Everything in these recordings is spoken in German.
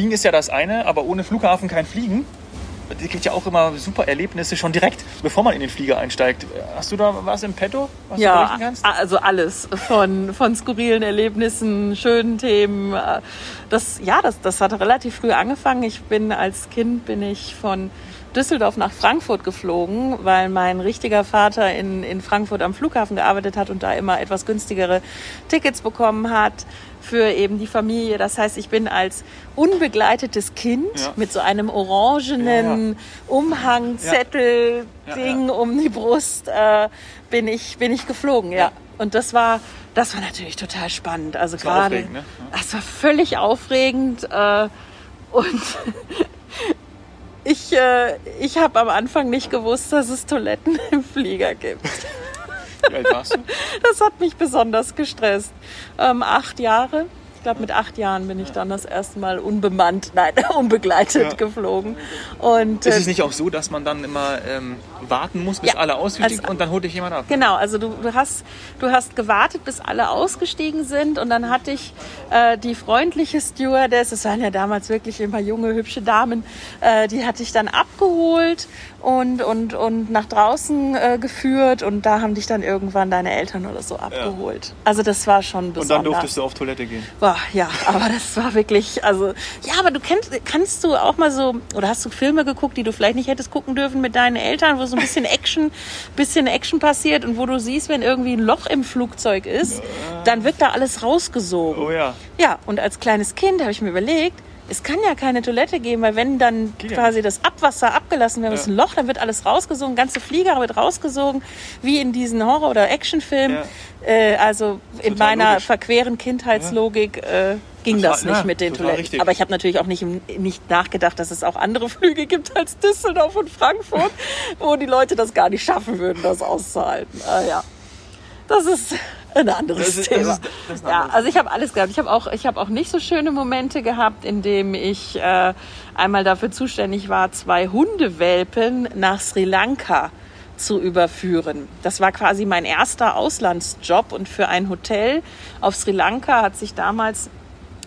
Fliegen ist ja das eine, aber ohne Flughafen kein Fliegen. Es gibt ja auch immer super Erlebnisse schon direkt, bevor man in den Flieger einsteigt. Hast du da was im Petto, was du Ja, berichten kannst? also alles von, von skurrilen Erlebnissen, schönen Themen. Das, ja, das, das hat relativ früh angefangen. Ich bin als Kind bin ich von Düsseldorf nach Frankfurt geflogen, weil mein richtiger Vater in, in Frankfurt am Flughafen gearbeitet hat und da immer etwas günstigere Tickets bekommen hat für eben die Familie. Das heißt, ich bin als unbegleitetes Kind Ja. mit so einem orangenen Umhangzettel Ja, Ding um die Brust äh, bin ich bin ich geflogen, ja. Und das war das war natürlich total spannend. Also war gerade ne? das war völlig aufregend äh, und ich äh, ich habe am Anfang nicht gewusst, dass es Toiletten im Flieger gibt. Wie alt warst du? Das hat mich besonders gestresst. Ähm, acht Jahre. Ich glaube, mit acht Jahren bin ich dann das erste Mal unbemannt, nein, unbegleitet Ja. geflogen. Und Ist äh, es nicht auch so, dass man dann immer ähm, warten muss, bis Ja. alle ausgestiegen Also- und dann holt dich jemand ab? Genau, also du, du, hast, du hast gewartet, bis alle ausgestiegen sind und dann hatte ich äh, die freundliche Stewardess, es waren ja damals wirklich immer junge, hübsche Damen, äh, die hatte ich dann abgeholt und, und, und nach draußen äh, geführt und da haben dich dann irgendwann deine Eltern oder so abgeholt. Also das war schon besonders. Und dann durftest du auf Toilette gehen. Boah, ja, aber das war wirklich, also, ja, aber du kennst, kannst du auch mal so, oder hast du Filme geguckt, die du vielleicht nicht hättest gucken dürfen mit deinen Eltern, wo so ein bisschen Action, bisschen Action passiert und wo du siehst, wenn irgendwie ein Loch im Flugzeug ist, dann wird da alles rausgesogen. Oh ja. Ja, und als kleines Kind habe ich mir überlegt, es kann ja keine Toilette geben, weil wenn dann Geht ja quasi das Abwasser abgelassen wird, Ja. ist ein Loch, dann wird alles rausgesogen, ganze Flieger wird rausgesogen, wie in diesen Horror- oder Actionfilmen. Ja. Äh, also in Total meiner logisch. verqueren Kindheitslogik äh, ging Total- das nicht ja, mit den Toiletten. richtig. Aber ich habe natürlich auch nicht, nicht nachgedacht, dass es auch andere Flüge gibt als Düsseldorf und Frankfurt, wo die Leute das gar nicht schaffen würden, das auszuhalten. Ah, ja. Das ist ein anderes Das ist- das Thema. ist- das ist ja, also ich habe alles gehabt. Ich habe auch, ich habe auch nicht so schöne Momente gehabt, in dem ich äh, einmal dafür zuständig war, zwei Hundewelpen nach Sri Lanka zu überführen. Das war quasi mein erster Auslandsjob und für ein Hotel auf Sri Lanka hat sich damals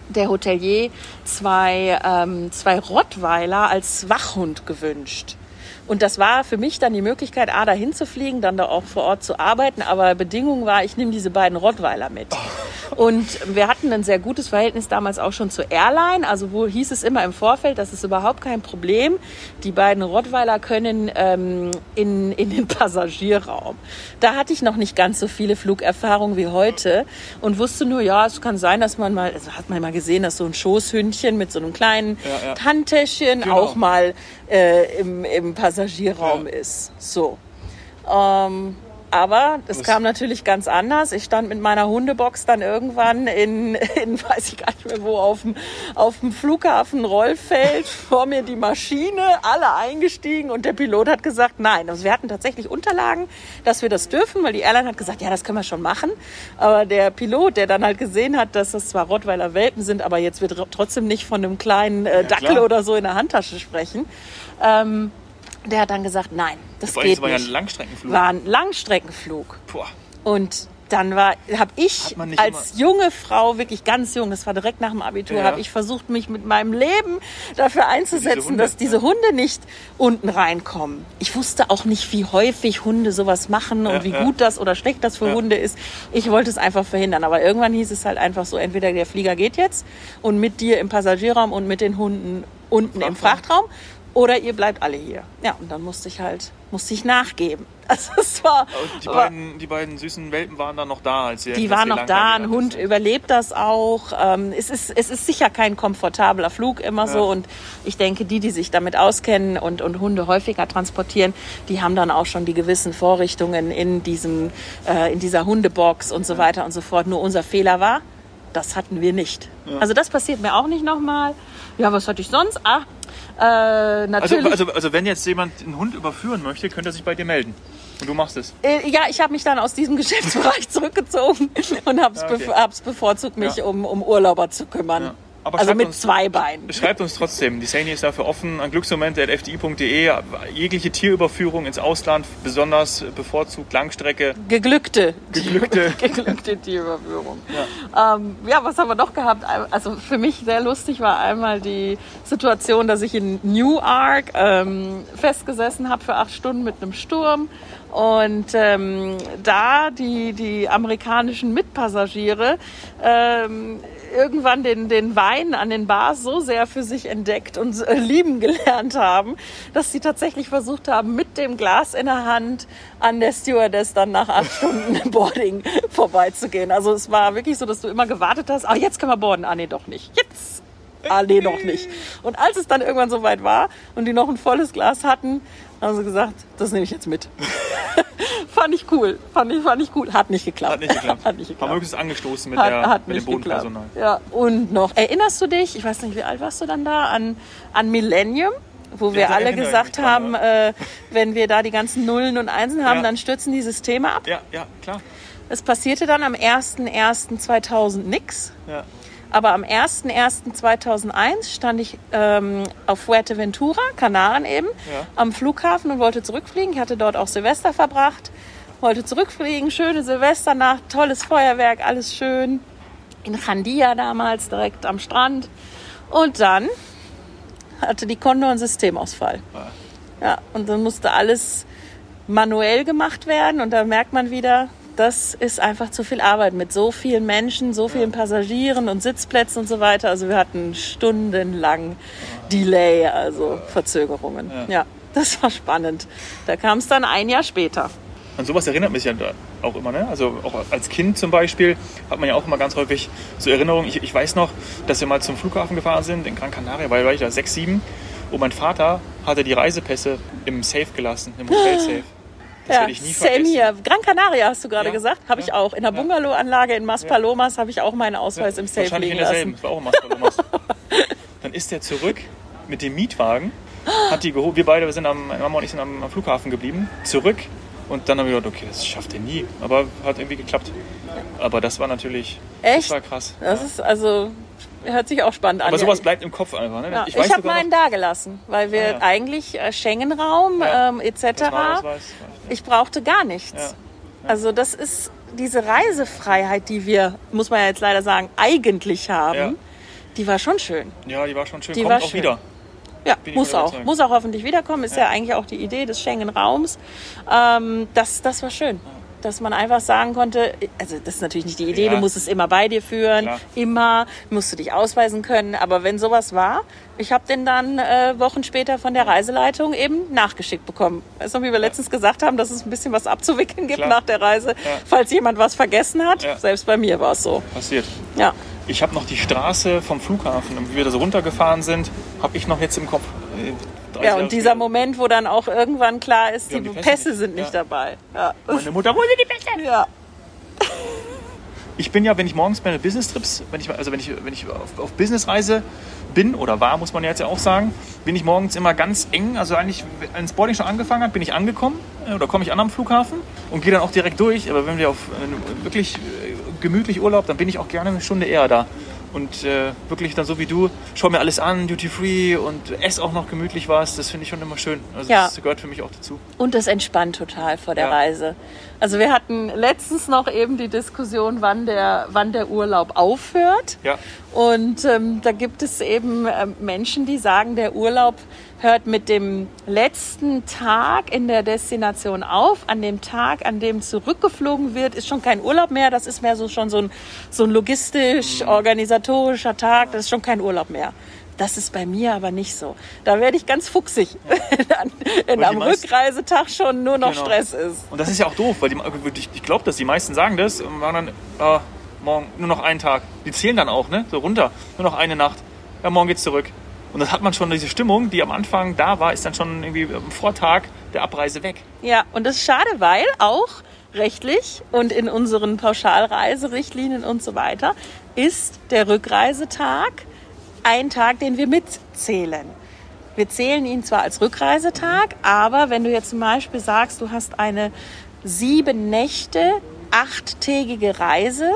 der Hotelier zwei, ähm, zwei Rottweiler als Wachhund gewünscht. Und das war für mich dann die Möglichkeit, A, dahin zu fliegen, dann da auch vor Ort zu arbeiten. Aber Bedingung war, ich nehme diese beiden Rottweiler mit. Und wir hatten ein sehr gutes Verhältnis damals auch schon zur Airline. Also wo hieß es immer im Vorfeld, das ist überhaupt kein Problem. Die beiden Rottweiler können ähm, in, in den Passagierraum. Da hatte ich noch nicht ganz so viele Flugerfahrungen wie heute und wusste nur, ja, es kann sein, dass man mal, also hat man mal gesehen, dass so ein Schoßhündchen mit so einem kleinen Ja, ja. Handtäschchen Genau. auch mal äh, im, im Passagierraum Ja. ist. So. Ähm, aber es kam natürlich ganz anders. Ich stand mit meiner Hundebox dann irgendwann in, in weiß ich gar nicht mehr wo, auf dem, auf dem Flughafen Rollfeld, vor mir die Maschine, alle eingestiegen und der Pilot hat gesagt, nein. Also wir hatten tatsächlich Unterlagen, dass wir das dürfen, weil die Airline hat gesagt, ja, das können wir schon machen. Aber der Pilot, der dann halt gesehen hat, dass das zwar Rottweiler Welpen sind, aber jetzt wird trotzdem nicht von einem kleinen äh, Dackel klar. oder so in der Handtasche sprechen, ähm, der hat dann gesagt, nein, das Vor allem, geht es war ja nicht ein Langstreckenflug. war ein Langstreckenflug. Boah. Und dann war, habe ich als junge Frau, wirklich ganz jung, das war direkt nach dem Abitur, Ja. habe ich versucht, mich mit meinem Leben dafür einzusetzen, Hunde, dass diese Hunde nicht unten reinkommen. Ich wusste auch nicht, wie häufig Hunde sowas machen und Ja, wie ja. gut das oder schlecht das für Ja. Hunde ist. Ich wollte es einfach verhindern. Aber irgendwann hieß es halt einfach so, entweder der Flieger geht jetzt und mit dir im Passagierraum und mit den Hunden unten im Frachtraum. Oder ihr bleibt alle hier. Ja, und dann musste ich halt, musste ich nachgeben. Also es war, die, beiden, die beiden süßen Welpen waren dann noch da, als ihr die waren noch da, ein Hund seid. überlebt das auch. Ähm, es, ist, es ist sicher kein komfortabler Flug immer so Ja. und ich denke, die, die sich damit auskennen und, und Hunde häufiger transportieren, die haben dann auch schon die gewissen Vorrichtungen in, diesem, äh, in dieser Hundebox und so weiter und so fort. Nur unser Fehler war, das hatten wir nicht. Also das passiert mir auch nicht nochmal. Ja, was hatte ich sonst? Ah, äh, Also, natürlich. also, also wenn jetzt jemand einen Hund überführen möchte, könnte er sich bei dir melden. Und du machst es. Äh, Ja, ich habe mich dann aus diesem Geschäftsbereich zurückgezogen und habe es Ja, okay. hab's bevorzugt, mich Ja. um, um Urlauber zu kümmern. Aber also mit uns- zwei Beinen. Schreibt uns trotzdem. Die Sani ist dafür offen. An glücksmomente.fdi.de. Jegliche Tierüberführung ins Ausland, besonders bevorzugt Langstrecke. Geglückte. Geglückte. Geglückte Tierüberführung. Ja. Ähm, ja, was haben wir noch gehabt? Also für mich sehr lustig war einmal die Situation, dass ich in Newark ähm, festgesessen habe für acht Stunden mit einem Sturm. Und ähm, da die, die amerikanischen Mitpassagiere ähm, irgendwann den, den Wein an den Bars so sehr für sich entdeckt und äh, lieben gelernt haben, dass sie tatsächlich versucht haben, mit dem Glas in der Hand an der Stewardess dann nach acht Stunden Boarding vorbeizugehen. Also es war wirklich so, dass du immer gewartet hast, ah, jetzt können wir boarden. Ah, nee, doch nicht. Jetzt! Ah, nee, noch nicht. Und als es dann irgendwann soweit war und die noch ein volles Glas hatten, haben sie gesagt, das nehme ich jetzt mit. Fand ich cool. Fand ich, fand ich cool. Hat nicht geklappt. Hat nicht geklappt. Hat nicht Haben geklappt. wir höchstens angestoßen mit, Hat, der, hat mit dem. Bodenpersonal. Ja, und noch, erinnerst du dich, ich weiß nicht, wie alt warst du dann da, an, an Millennium? Wo wir da alle gesagt haben, äh, wenn wir da die ganzen Nullen und Einsen haben, Ja. dann stürzen die Systeme ab. Ja, ja, klar. Es passierte dann am 01.01.2000 nix. Ja. Aber am 01.01.2001 stand ich ähm, auf Fuerteventura, Kanaren eben, Ja. am Flughafen und wollte zurückfliegen. Ich hatte dort auch Silvester verbracht, wollte zurückfliegen, schöne Silvesternacht, tolles Feuerwerk, alles schön. In Chandia damals, direkt am Strand. Und dann hatte die Condor einen Systemausfall. Ja, und dann musste alles manuell gemacht werden und da merkt man wieder, das ist einfach zu viel Arbeit mit so vielen Menschen, so vielen Passagieren und Sitzplätzen und so weiter. Also wir hatten stundenlang Delay, also Verzögerungen. Ja, das war spannend. Da kam es dann ein Jahr später. An sowas erinnert mich ja auch immer. Ne? Also auch als Kind zum Beispiel hat man ja auch immer ganz häufig so Erinnerungen. Ich, ich weiß noch, dass wir mal zum Flughafen gefahren sind, in Gran Canaria, weil war ich da sechs, sieben. Und mein Vater hatte die Reisepässe im Safe gelassen, im Hotel-Safe. Das ja, ich nie same vergessen. hier. Gran Canaria hast du gerade Ja, gesagt, habe ja, ich auch. In der. Bungalow-Anlage in Maspalomas habe ich auch meinen Ausweis im Safe Wahrscheinlich liegen in lassen. Das war auch ein Maspalomas. Dann ist er zurück mit dem Mietwagen, hat die geholt. Wir beide wir sind am, Mama und ich sind am, am Flughafen geblieben, zurück. Und dann haben wir gedacht, okay, das schafft er nie. Aber hat irgendwie geklappt. Aber das war natürlich, Echt? das war krass. Das ist also, hört sich auch spannend an. Aber Ja, sowas bleibt im Kopf einfach. Ne? Ja, ich weiß habe meinen da gelassen, weil wir Ah, ja. eigentlich äh, Schengen-Raum Ja, ähm, etc. Personalausweis. Ich brauchte gar nichts. Also das ist diese Reisefreiheit, die wir, muss man ja jetzt leider sagen, eigentlich haben. Ja. Die war schon schön. Ja, die war schon schön. Die Kommt war auch schön. wieder. Ja, muss auch. Muss auch hoffentlich wiederkommen. Ist ja, eigentlich auch die Idee des Schengen-Raums. Ähm, das, das war schön. Dass man einfach sagen konnte, also das ist natürlich nicht die Idee, Ja. du musst es immer bei dir führen, Klar. immer musst du dich ausweisen können. Aber wenn sowas war, ich habe den dann äh, Wochen später von der Reiseleitung eben nachgeschickt bekommen. Du, wie wir letztens gesagt haben, dass es ein bisschen was abzuwickeln gibt Klar. nach der Reise, falls jemand was vergessen hat. Ja. Selbst bei mir war es so. Passiert. Ja. Ich habe noch die Straße vom Flughafen, und wie wir da so runtergefahren sind, habe ich noch jetzt im Kopf. 30 Ja, und dieser. Moment, wo dann auch irgendwann klar ist, die, die Pässe, Pässe sind nicht Ja. dabei. Ja. Meine Mutter, wo sind die Pässe? ja. Ich bin ja, wenn ich morgens meine Business-Trips, wenn ich, also wenn ich, wenn ich auf, auf Businessreise bin oder war, muss man ja jetzt ja auch sagen, bin ich morgens immer ganz eng. Also eigentlich, wenn das Boarding schon angefangen hat, bin ich angekommen äh, oder komme ich an am Flughafen und gehe dann auch direkt durch. Aber wenn wir auf äh, wirklich äh, gemütlich Urlaub, dann bin ich auch gerne eine Stunde eher da. Und äh, wirklich dann so wie du, schau mir alles an, Duty Free und ess auch noch gemütlich was. Das finde ich schon immer schön. Also Ja. das gehört für mich auch dazu. Und das entspannt total vor der Ja. Reise. Also wir hatten letztens noch eben die Diskussion, wann der, wann der Urlaub aufhört. Ja. Und ähm, da gibt es eben ähm, Menschen, die sagen, der Urlaub hört mit dem letzten Tag in der Destination auf. An dem Tag, an dem zurückgeflogen wird, ist schon kein Urlaub mehr. Das ist mehr so schon so ein, so ein logistisch, organisatorischer Tag. Das ist schon kein Urlaub mehr. Das ist bei mir aber nicht so. Da werde ich ganz fuchsig, wenn, die am Rückreisetag schon nur noch Genau. Stress ist. Und das ist ja auch doof, weil die, ich, ich glaube, dass die meisten sagen das und machen dann, ah, morgen nur noch einen Tag. Die zählen dann auch, ne? So runter. Nur noch eine Nacht. Ja, morgen geht's zurück. Und das hat man schon, diese Stimmung, die am Anfang da war, ist dann schon irgendwie am Vortag der Abreise weg. Ja, und das ist schade, weil auch rechtlich und in unseren Pauschalreiserichtlinien und so weiter ist der Rückreisetag ein Tag, den wir mitzählen. Wir zählen ihn zwar als Rückreisetag, aber wenn du jetzt zum Beispiel sagst, du hast eine sieben Nächte, achttägige Reise,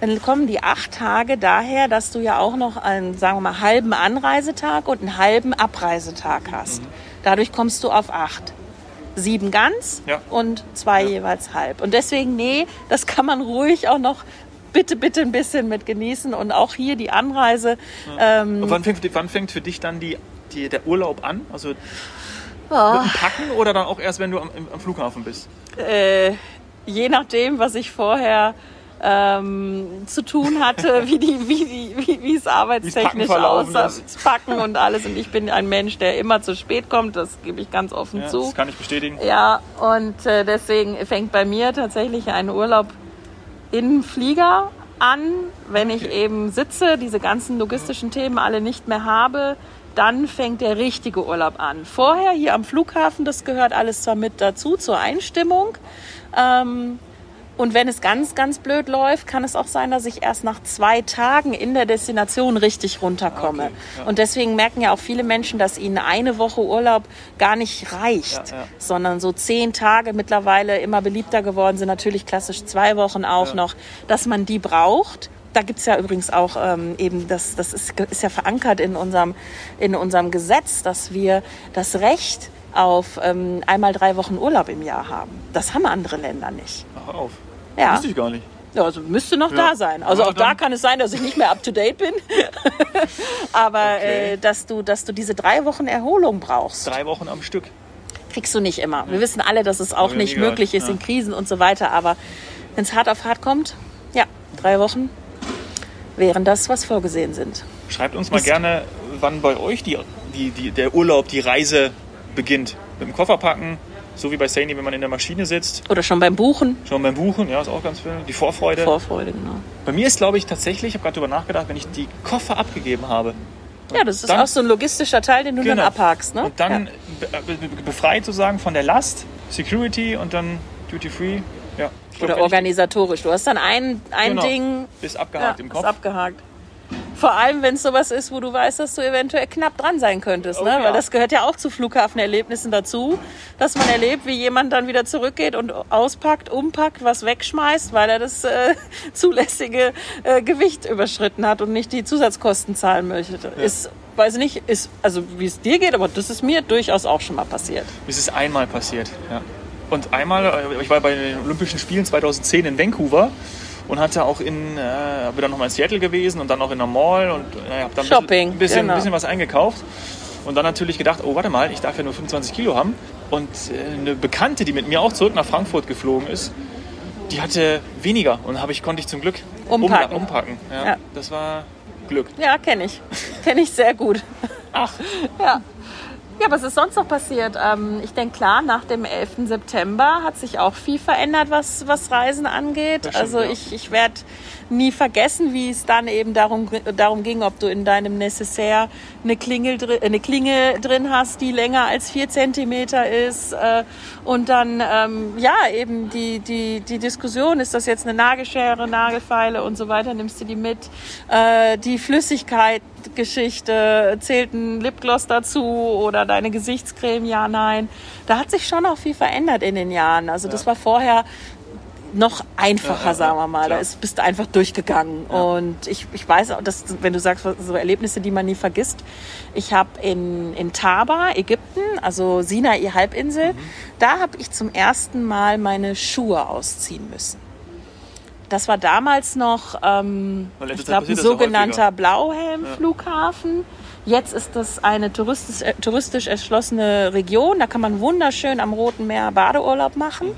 dann kommen die acht Tage daher, dass du ja auch noch einen, sagen wir mal, halben Anreisetag und einen halben Abreisetag hast. Dadurch kommst du auf acht. Sieben ganz Ja. und zwei Ja. jeweils halb. Und deswegen, nee, das kann man ruhig auch noch bitte, bitte ein bisschen mit genießen. Und auch hier die Anreise. Ähm, Und wann fängt, wann fängt für dich dann die, die, der Urlaub an? Also oh. mit dem Packen oder dann auch erst, wenn du am, am Flughafen bist? äh, je nachdem, was ich vorher ähm, zu tun hatte, wie, die, wie, die, wie, wie es arbeitstechnisch aussah, ist. Packen und alles. Und ich bin ein Mensch, der immer zu spät kommt, das gebe ich ganz offen Ja, zu. das kann ich bestätigen. Ja, und äh, deswegen fängt bei mir tatsächlich ein Urlaub in Flieger an, wenn ich Okay. eben sitze, diese ganzen logistischen Themen alle nicht mehr habe. Dann fängt der richtige Urlaub an. Vorher hier am Flughafen, das gehört alles zwar mit dazu, zur Einstimmung. Ähm, und wenn es ganz, ganz blöd läuft, kann es auch sein, dass ich erst nach zwei Tagen in der Destination richtig runterkomme. Okay, ja. Und deswegen merken ja auch viele Menschen, dass ihnen eine Woche Urlaub gar nicht reicht, Ja, ja. sondern so zehn Tage mittlerweile immer beliebter geworden sind. Natürlich klassisch zwei Wochen auch noch, dass man die braucht. Da gibt's ja übrigens auch ähm, eben, das, das ist, ist ja verankert in unserem, in unserem Gesetz, dass wir das Recht auf ähm, einmal drei Wochen Urlaub im Jahr haben. Das haben andere Länder nicht. Ach, auf. Ja. Wusste ich gar nicht. Ja, also müsste noch Ja. da sein. Also Ja, auch da kann es sein, dass ich nicht mehr up to date bin. Aber Okay. äh, dass du, dass du diese drei Wochen Erholung brauchst, Drei Wochen am Stück. kriegst du nicht immer. Wir wissen alle, dass es auch nicht möglich ist in Krisen und so weiter. Aber wenn es hart auf hart kommt, ja, drei Wochen wären das, was vorgesehen sind. Schreibt uns mal Ist- gerne, wann bei euch die, die, die, der Urlaub, die Reise beginnt. Mit dem Koffer packen, so wie bei Saini, wenn man in der Maschine sitzt. Oder schon beim Buchen. Schon beim Buchen, ja, ist auch ganz viel. Die Vorfreude. Vorfreude, genau. Bei mir ist, glaube ich, tatsächlich, ich habe gerade darüber nachgedacht, wenn ich die Koffer abgegeben habe. Ja, das ist Dann- auch so ein logistischer Teil, den du dann Genau. abhakst. Ne? Und dann ja. be be befreit sozusagen von der Last, Security und dann Duty Free. Ja, glaub, Oder organisatorisch. Du hast dann ein, ein Genau. Ding Ist abgehakt ja, im Ist Kopf. abgehakt. Vor allem, wenn es sowas ist, wo du weißt, dass du eventuell knapp dran sein könntest. Oh ne? ja. Weil das gehört ja auch zu Flughafenerlebnissen dazu, dass man erlebt, wie jemand dann wieder zurückgeht und auspackt, umpackt, was wegschmeißt, weil er das äh, zulässige äh, Gewicht überschritten hat und nicht die Zusatzkosten zahlen möchte. Ist, weiß ich nicht, ist, also wie es dir geht, aber das ist mir durchaus auch schon mal passiert. Es ist einmal passiert. Ja. Und einmal, äh, ich war bei den Olympischen Spielen 2010 in Vancouver und hatte auch in, äh, bin dann nochmal in Seattle gewesen und dann noch in der Mall und äh, habe dann ein Shopping, bisschen, bisschen, genau. bisschen was eingekauft. Und dann natürlich gedacht, oh warte mal, ich darf ja nur 25 Kilo haben. Und äh, eine Bekannte, die mit mir auch zurück nach Frankfurt geflogen ist, die hatte weniger und habe ich konnte ich zum Glück Umpacken. umla- umpacken. Ja, Ja. Das war Glück. Ja, kenne ich. kenne ich sehr gut. Ach, Ja. Ja, was ist sonst noch passiert? Ähm, ich denke, klar, nach dem 11. September hat sich auch viel verändert, was, was Reisen angeht. Stimmt, also ich, ich werde nie vergessen, wie es dann eben darum, darum ging, ob du in deinem Necessaire eine, Klingel, dri- eine Klinge drin hast, die länger als vier Zentimeter ist. Äh, und dann, ähm, ja, eben die, die, die Diskussion, ist das jetzt eine Nagelschere, Nagelfeile und so weiter, nimmst du die mit? Äh, die Flüssigkeit, Geschichte, zählt ein Lipgloss dazu oder deine Gesichtscreme, ja, nein. Da hat sich schon auch viel verändert in den Jahren. Also das war vorher noch einfacher, Ja, ja, sagen wir mal. Da klar. ist, bist du einfach durchgegangen. Und ich, ich weiß auch, dass, wenn du sagst, so Erlebnisse, die man nie vergisst. Ich habe in, in Taba, Ägypten, also Sinai-Halbinsel, Mhm. da habe ich zum ersten Mal meine Schuhe ausziehen müssen. Das war damals noch, ähm, ich glaube, ein ja sogenannter. Blauhelm-Flughafen. Jetzt ist das eine touristisch, äh, touristisch erschlossene Region. Da kann man wunderschön am Roten Meer Badeurlaub machen.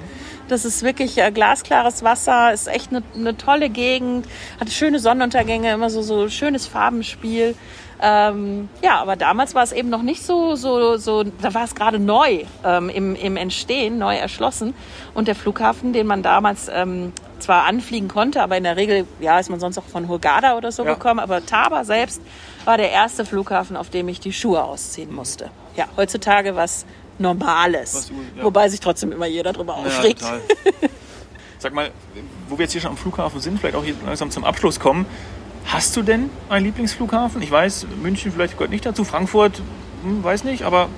Das ist wirklich äh, glasklares Wasser, ist echt eine, eine tolle Gegend, hat schöne Sonnenuntergänge, immer so, so schönes Farbenspiel. Ähm, ja, aber damals war es eben noch nicht so, so, so da war es gerade neu ähm, im, im Entstehen, neu erschlossen. Und der Flughafen, den man damals ähm, zwar anfliegen konnte, aber in der Regel, ja, ist man sonst auch von Hurghada oder so Ja. gekommen, aber Taba selbst war der erste Flughafen, auf dem ich die Schuhe ausziehen musste. Ja, heutzutage was Normales. Was, ja. Wobei sich trotzdem immer jeder darüber Ja, aufregt. total. Sag mal, wo wir jetzt hier schon am Flughafen sind, vielleicht auch hier langsam zum Abschluss kommen. Hast du denn einen Lieblingsflughafen? Ich weiß, München vielleicht gehört nicht dazu, Frankfurt, hm, weiß nicht, aber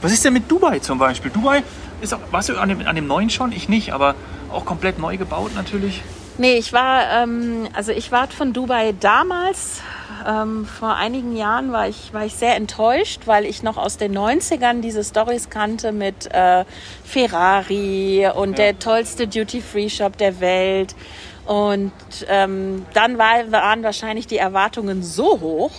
was ist denn mit Dubai zum Beispiel? Dubai ist auch, warst du an dem, an dem neuen schon? Ich nicht, aber auch komplett neu gebaut natürlich. Nee, ich war, ähm, also ich war von Dubai damals, ähm, vor einigen Jahren war ich, war ich sehr enttäuscht, weil ich noch aus den 90ern diese Stories kannte mit äh, Ferrari und Ja. der tollste Duty-Free-Shop der Welt. Und ähm, dann war, waren wahrscheinlich die Erwartungen so hoch,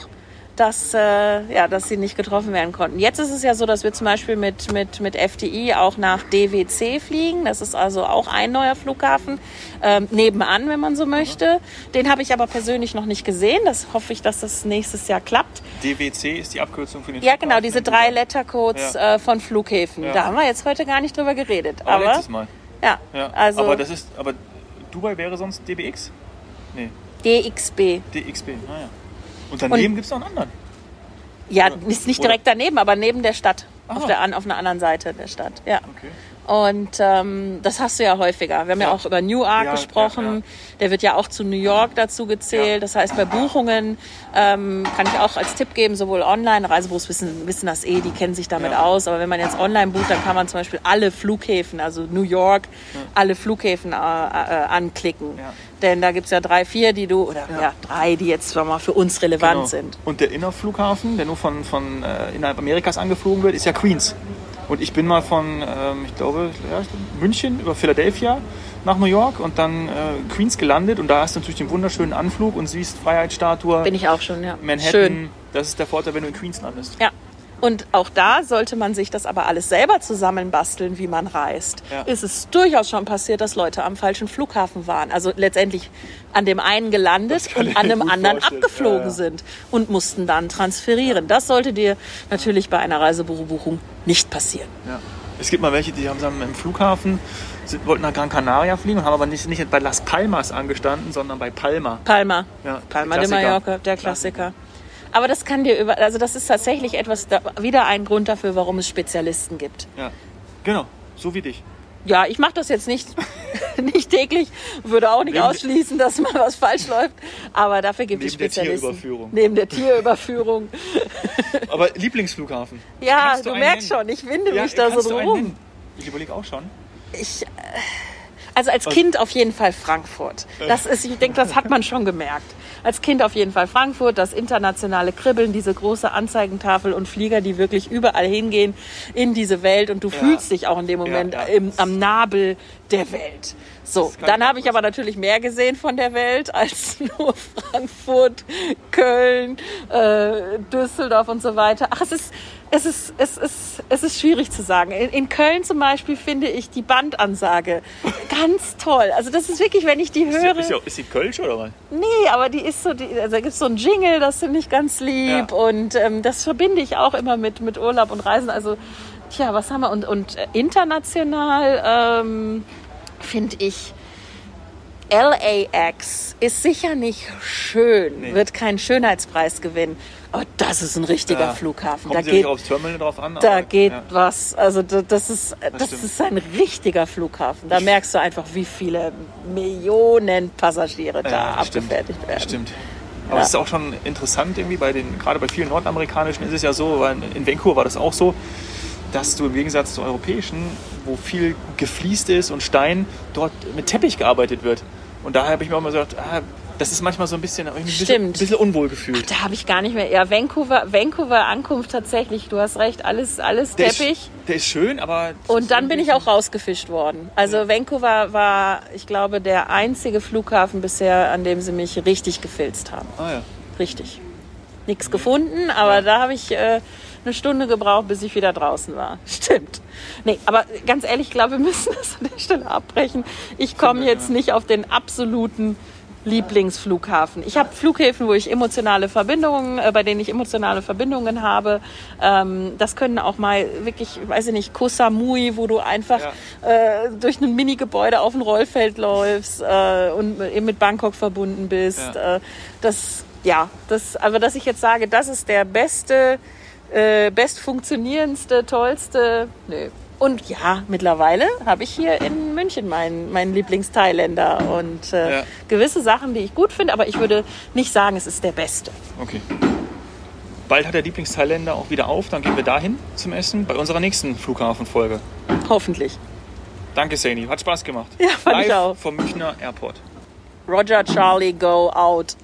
dass, äh, ja, dass sie nicht getroffen werden konnten. Jetzt ist es ja so, dass wir zum Beispiel mit, mit, mit FDI auch nach DWC fliegen. Das ist also auch ein neuer Flughafen, ähm, nebenan, wenn man so möchte. Den habe ich aber persönlich noch nicht gesehen. Das hoffe ich, dass das nächstes Jahr klappt. DWC ist die Abkürzung für den Ja, genau, Flughafen diese drei. Lettercodes Ja. äh, von Flughäfen. Ja. Da haben wir jetzt heute gar nicht drüber geredet. Aber, Aber, letztes Mal. ja, Ja. also aber das ist, aber Dubai wäre sonst DBX? Nee, DXB. DXB. Ah, ja. Und daneben gibt es noch einen anderen. Ja, Oder- ist nicht direkt daneben, aber neben der Stadt. Auf, der, auf einer anderen Seite der Stadt. Ja. Okay. Und ähm, das hast du ja häufiger. Wir haben ja, Ja. auch über Newark Ja, gesprochen. ja. Der wird ja auch zu New York dazu gezählt. Das heißt, bei Buchungen ähm, kann ich auch als Tipp geben, sowohl online, Reisebüros wissen, wissen das eh, die kennen sich damit aus. Aber wenn man jetzt online bucht, dann kann man zum Beispiel alle Flughäfen, also New York, alle Flughäfen äh, äh, anklicken. Denn da gibt's ja drei, vier, die du, oder ja, drei, die jetzt mal für uns relevant Genau. sind. Und der Innerflughafen, der nur von, von äh, innerhalb Amerikas angeflogen wird, ist ja Queens. Und ich bin mal von, ähm, ich glaube, ja, München über Philadelphia nach New York und dann äh, Queens gelandet. Und da hast du natürlich den wunderschönen Anflug und siehst Freiheitsstatue, Bin ich auch schon, ja. Manhattan. Schön. Das ist der Vorteil, wenn du in Queens landest. Ja. Und auch da sollte man sich das aber alles selber zusammenbasteln, wie man reist. Ja. Ist es durchaus schon passiert, dass Leute am falschen Flughafen waren. Also letztendlich an dem einen gelandet und an dem anderen vorstellen. abgeflogen Ja, ja. sind und mussten dann transferieren. Das sollte dir natürlich bei einer Reisebürobuchung nicht passieren. Es gibt mal welche, die haben sagen, im Flughafen, sind, wollten nach Gran Canaria fliegen und haben aber nicht, nicht bei Las Palmas angestanden, sondern bei Palma. Palma. Ja, Palma de Klassiker. Mallorca, der Klassiker. Aber das kann dir über, also das ist tatsächlich etwas, da, wieder ein Grund dafür, warum es Spezialisten gibt. Ja, genau, so wie dich. Ja, ich mache das jetzt nicht, nicht täglich, würde auch nicht Neben- ausschließen, dass mal was falsch läuft. Aber dafür gibt es Neben der Spezialisten. Tierüberführung. Neben der Tierüberführung. Aber Lieblingsflughafen? Ja, du, einen merkst nennen? schon, ich winde Ja, mich da so du nennen? Ich überlege auch schon. Ich, äh, also als Kind auf jeden Fall Frankfurt. Das ist, ich denke, das hat man schon gemerkt. Als Kind auf jeden Fall Frankfurt, das internationale Kribbeln, diese große Anzeigentafel und Flieger, die wirklich überall hingehen in diese Welt und du fühlst dich auch in dem Moment ja. Im, am Nabel der Welt. So, dann habe ich aber natürlich mehr gesehen von der Welt als nur Frankfurt, Köln, äh, Düsseldorf und so weiter. Ach, es ist, es ist, es ist, es ist schwierig zu sagen. In, in Köln zum Beispiel finde ich die Bandansage ganz toll. Also das ist wirklich, wenn ich die Ist, höre. die- ist, die- ist die Kölsch oder was? Nee, aber die ist so, die, also da gibt es so einen Jingle, das finde ich ganz lieb. Ja. Und ähm, das verbinde ich auch immer mit, mit Urlaub und Reisen. Also, tja, was haben wir? Und, und äh, international ähm, finde ich. LAX ist sicher nicht schön, Nee. wird keinen Schönheitspreis gewinnen, aber das ist ein richtiger Ja, Flughafen. Kommt Da geht, aufs Terminal drauf an. da geht ja. was. Also da- das ist, das, stimmt. ist ein richtiger Flughafen. Da merkst du einfach, wie viele Millionen Passagiere da Ja, das stimmt. abgefertigt werden. Stimmt. Aber es ist auch schon interessant irgendwie bei den, gerade bei vielen nordamerikanischen ist es ja so, weil in Vancouver war das auch so, dass du im Gegensatz zu europäischen, wo viel gefliest ist und Stein, dort mit Teppich gearbeitet wird. Und daher habe ich mir auch immer gesagt, ah, das ist manchmal so ein bisschen, ich ein bisschen, bisschen unwohl gefühlt. Da habe ich gar nicht mehr. Ja, Vancouver, Vancouver Ankunft tatsächlich. Du hast recht, alles, alles Der Teppich. Ist, der ist schön, aber. Und dann bin ich auch rausgefischt worden. Also Vancouver war, ich glaube, der einzige Flughafen bisher, an dem sie mich richtig gefilzt haben. Ah ja. Richtig. Nichts gefunden, aber da habe ich äh, eine Stunde gebraucht, bis ich wieder draußen war. Stimmt. Nee, aber ganz ehrlich, ich glaube, wir müssen das an der Stelle abbrechen. Ich komme jetzt nicht auf den absoluten Lieblingsflughafen. Ich habe Flughäfen, wo ich emotionale Verbindungen, äh, bei denen ich emotionale Verbindungen habe. Ähm, das können auch mal wirklich, weiß ich nicht, Koh Samui, wo du einfach äh, durch ein Mini-Gebäude auf ein Rollfeld läufst äh, und eben mit Bangkok verbunden bist. Ja. Äh, das, ja, das, aber dass ich jetzt sage, das ist der beste, äh, best funktionierendste, tollste, nö. Und ja, mittlerweile habe ich hier in München meinen, meinen Lieblings-Thailänder und äh, Ja. gewisse Sachen, die ich gut finde, aber ich würde nicht sagen, es ist der beste. Okay. Bald hat der Lieblingsthailländer auch wieder auf, dann gehen wir dahin zum Essen bei unserer nächsten Flughafenfolge. Hoffentlich. Danke, Saini. Hat Spaß gemacht. Ja, fand ich Live auch. vom Münchner Airport. Roger Charlie, go out.